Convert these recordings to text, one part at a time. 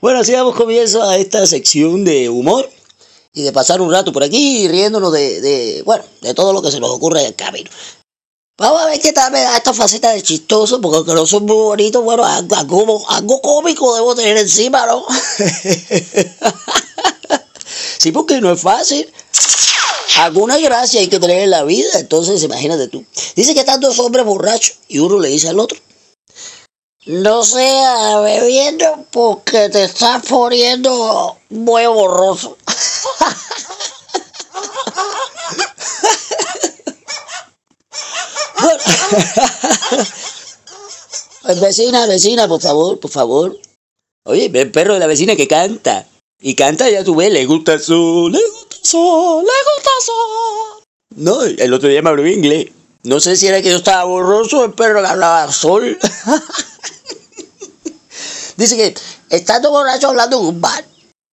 Bueno, así damos comienzo a esta sección de humor y de pasar un rato por aquí riéndonos de, de, bueno, de todo lo que se nos ocurre en el camino. Vamos a ver qué tal me da esta faceta de chistoso, porque aunque no son muy bonitos, bueno, algo, algo, algo cómico debo tener encima, ¿no? sí, porque no es fácil. Alguna gracia hay que tener en la vida, entonces imagínate tú. Dice que están dos hombres borrachos y uno le dice al otro, no sea bebiendo porque te estás poniendo muy borroso. bueno. vecina, vecina, por favor, por favor. Oye, ve el perro de la vecina que canta. Y canta, ya tú ves, le gusta el sol, le gusta el sol, le gusta el sol. No, el otro día me habló inglés. No sé si era que yo estaba borroso o el perro que hablaba sol. Dice que estando borracho hablando en un bar.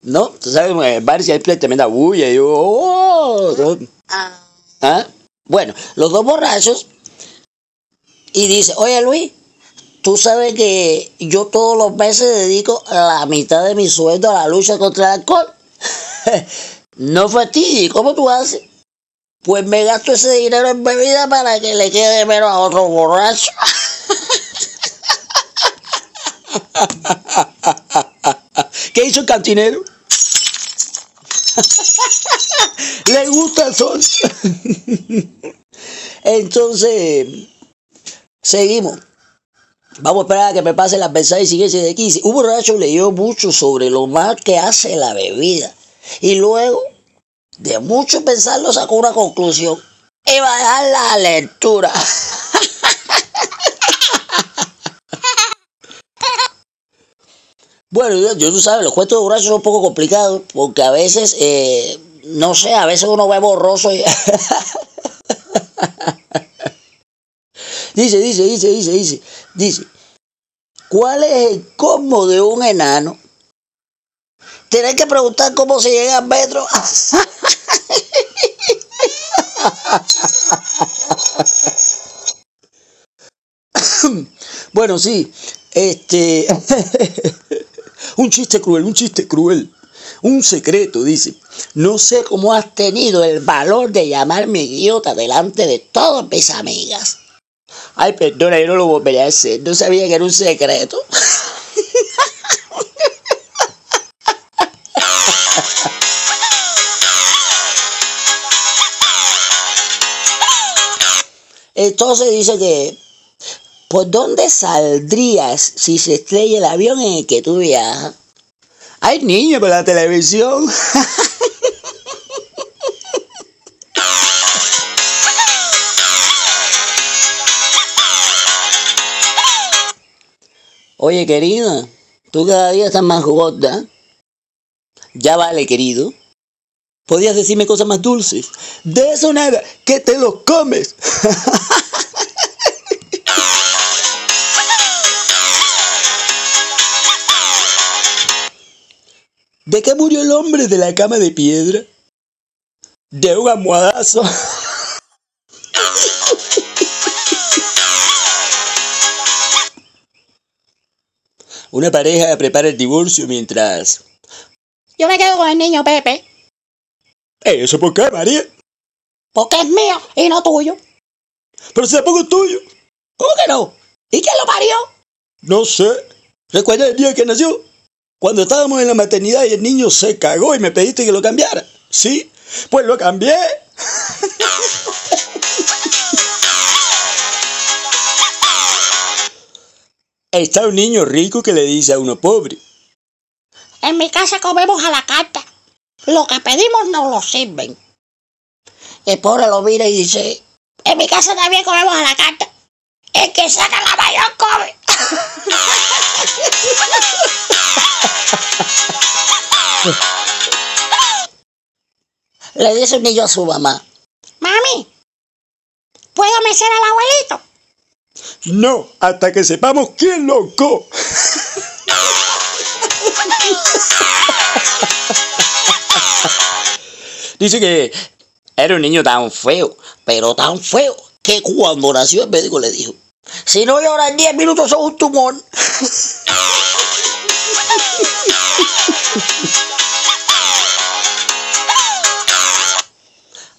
¿No? Tú sabes, en el bar si hay tremenda bulla. Y yo, oh, ¿Ah? Bueno, los dos borrachos. Y dice, oye Luis, tú sabes que yo todos los meses dedico la mitad de mi sueldo a la lucha contra el alcohol. no fue ¿cómo tú haces? Pues me gasto ese dinero en bebida para que le quede menos a otro borracho. ¿Qué hizo el cantinero? Le gusta el sol. Entonces, seguimos. Vamos a esperar a que me pase la mensaje y sigue de aquí. Un borracho leyó mucho sobre lo mal que hace la bebida. Y luego, de mucho pensarlo, sacó una conclusión. Iba a dejar la lectura. Bueno, yo, tú sabes, los cuentos de borrachos son un poco complicados porque a veces, eh, no sé, a veces uno ve borroso y... dice, dice, dice, dice, dice, dice, ¿cuál es el cosmo de un enano? Tienes que preguntar cómo se llega al metro. bueno, sí, este... Un chiste cruel, un chiste cruel. Un secreto, dice. No sé cómo has tenido el valor de llamarme idiota delante de todas mis amigas. Ay, perdona, yo no lo volveré a hacer. No sabía que era un secreto. Entonces dice que ¿Por dónde saldrías si se estrella el avión en el que tú viajas? Hay niños por la televisión. Oye, querida, tú cada día estás más gorda. Ya vale, querido. Podías decirme cosas más dulces. De eso nada, que te los comes. ¿De qué murió el hombre de la cama de piedra? De un almohadazo. Una pareja prepara el divorcio mientras... Yo me quedo con el niño Pepe. ¿Eso por qué, María? Porque es mío y no tuyo. Pero si tampoco es tuyo. ¿Cómo que no? ¿Y quién lo parió? No sé. ¿Recuerda el día que nació? Cuando estábamos en la maternidad y el niño se cagó y me pediste que lo cambiara. ¿Sí? Pues lo cambié. Está un niño rico que le dice a uno pobre. En mi casa comemos a la carta. Lo que pedimos no lo sirven. El pobre lo mira y dice, en mi casa también comemos a la carta. El que saca la mayor come. Le dice un niño a su mamá. Mami, ¿puedo mecer al abuelito? No, hasta que sepamos quién loco. Dice que era un niño tan feo, pero tan feo, que cuando nació el médico le dijo, si no llora en 10 minutos sos un tumor.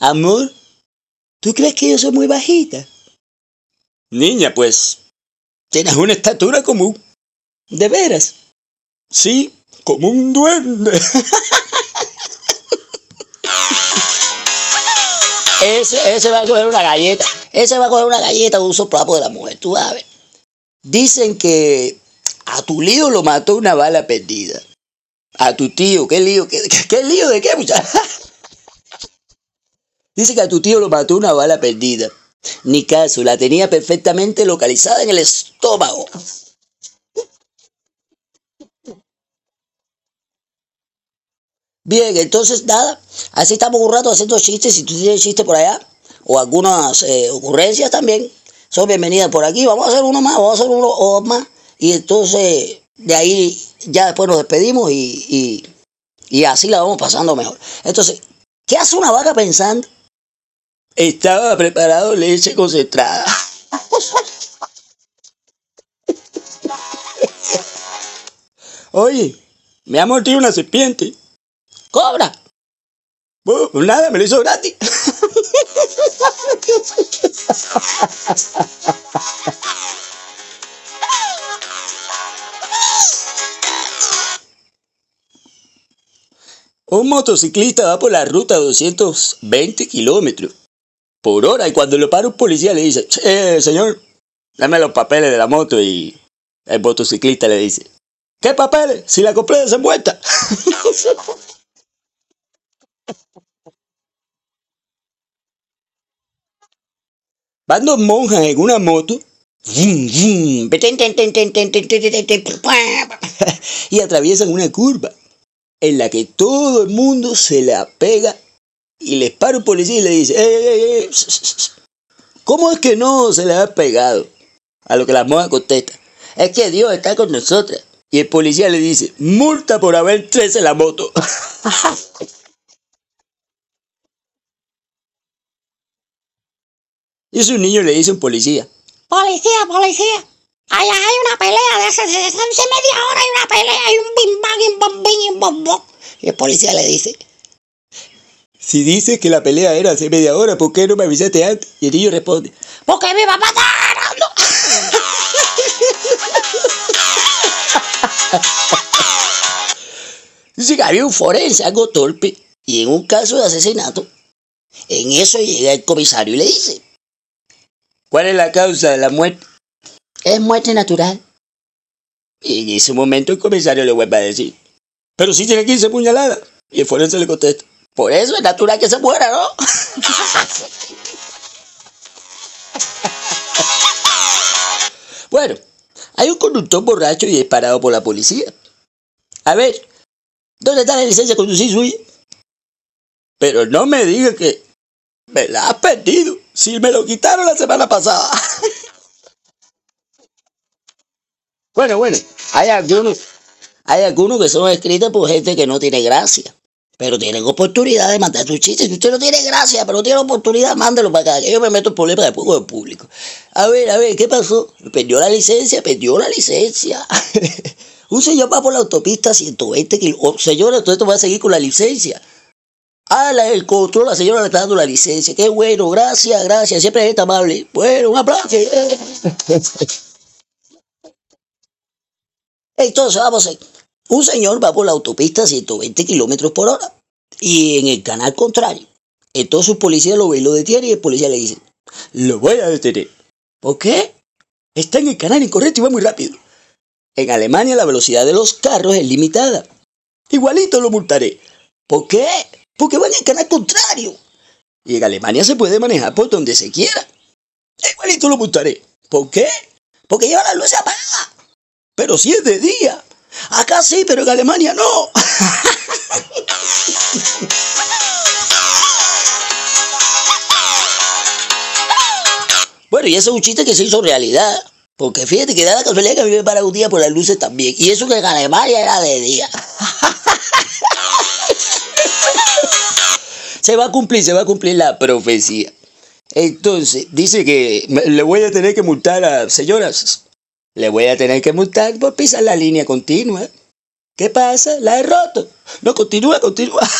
Amor, ¿tú crees que yo soy muy bajita? Niña, pues, tienes una estatura común. ¿De veras? Sí, como un duende. ese, ese va a coger una galleta. Ese va a coger una galleta de un soplapo de la mujer, tú sabes. Dicen que a tu lío lo mató una bala perdida. A tu tío, ¿qué lío? ¿Qué, qué, lío de qué, muchacha? Dice que a tu tío lo mató una bala perdida. Ni caso, la tenía perfectamente localizada en el estómago. Bien, entonces nada, así estamos un rato haciendo chistes. Si tú tienes chistes por allá, o algunas eh, ocurrencias también, son bienvenidas por aquí. Vamos a hacer uno más, vamos a hacer uno más. Y entonces de ahí ya después nos despedimos y, y así la vamos pasando mejor. Entonces, ¿qué hace una vaca pensando? Estaba preparado leche concentrada. Oye, me ha mordido una serpiente. ¡Cobra! Pues nada, me lo hizo gratis. Un motociclista va por la ruta a 220 kilómetros por hora y cuando lo para un policía le dice, eh, señor, dame los papeles de la moto y el motociclista le dice, ¿qué papeles? Si la compré desenvuelta. Van dos monjas en una moto y atraviesan una curva en la que todo el mundo se la pega y les para un policía y le dice, ¡Eh, eh, cómo es que no se le ha pegado? A lo que la monja contesta, es que Dios está con nosotras. Y el policía le dice, multa por haber tres en la moto. y su niño le dice a un policía, Policía, policía, Allá hay una pelea de hace, media hora, hay una pelea, hay un bim bang, un bom y un bom bom. Y el policía le dice, si dices que la pelea era hace media hora, ¿por qué no me avisaste antes? Y el niño responde, porque mi papá está ganando. Dice que había un forense algo torpe y en un caso de asesinato, en eso llega el comisario y le dice, ¿cuál es la causa de la muerte? Es muerte natural. Y en ese momento el comisario le vuelve a decir, pero si tiene 15 puñaladas. Y el forense le contesta, por eso es natural que se muera, ¿no? bueno, hay un conductor borracho y es parado por la policía. A ver, ¿dónde está la licencia de conducir suya? Pero no me diga que me la has perdido. Si me lo quitaron la semana pasada. Bueno, bueno, hay algunos, hay algunos que son escritos por gente que no tiene gracia. Pero tienen oportunidad de mandar su chiste. Si usted no tiene gracia, pero tiene oportunidad, mándelo para acá. Yo me meto en problemas después con el público. A ver, a ver, ¿qué pasó? Perdió la licencia, perdió la licencia. Un señor va por la autopista a 120 kilómetros. Señora, entonces va a seguir con la licencia. Ah, el control, la señora le está dando la licencia. Qué bueno, gracias, gracias. Siempre es amable. Bueno, un aplauso. Entonces, vamos a Un señor va por la autopista a 120 kilómetros por hora y en el canal contrario. Entonces un policía lo ve y lo detiene y el policía le dice, lo voy a detener. ¿Por qué? Está en el canal incorrecto y va muy rápido. En Alemania la velocidad de los carros es limitada. Igualito lo multaré. ¿Por qué? Porque va en el canal contrario. Y en Alemania se puede manejar por donde se quiera. Igualito lo multaré. ¿Por qué? Porque lleva la luz apagada. Pero si es de día. Acá sí, pero en Alemania no. bueno, y ese es un chiste que se hizo realidad. Porque fíjate que da la casualidad que a mí me para un día por las luces también. Y eso que en Alemania era de día. se va a cumplir, se va a cumplir la profecía. Entonces, dice que le voy a tener que multar a señoras. Le voy a tener que multar por pisar la línea continua. ¿Qué pasa? La he roto. No, continúa, continúa.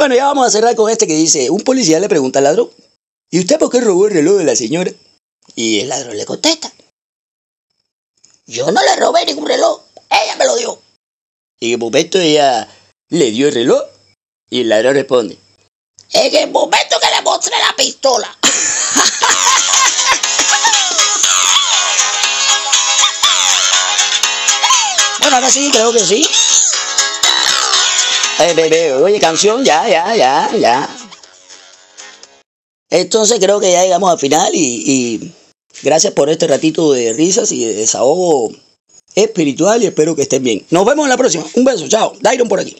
Bueno, ya vamos a cerrar con este que dice, un policía le pregunta al ladrón, ¿y usted por qué robó el reloj de la señora? Y el ladrón le contesta, yo no le robé ningún reloj, ella me lo dio. Y en momento ella le dio el reloj y el ladrón responde, en el momento pistola. bueno, ahora sí, creo que sí. Eh, oye, canción, ya, ya, ya, ya. Entonces creo que ya llegamos al final y, y gracias por este ratito de risas y de desahogo espiritual y espero que estén bien. Nos vemos en la próxima. Un beso, chao. Dairon por aquí.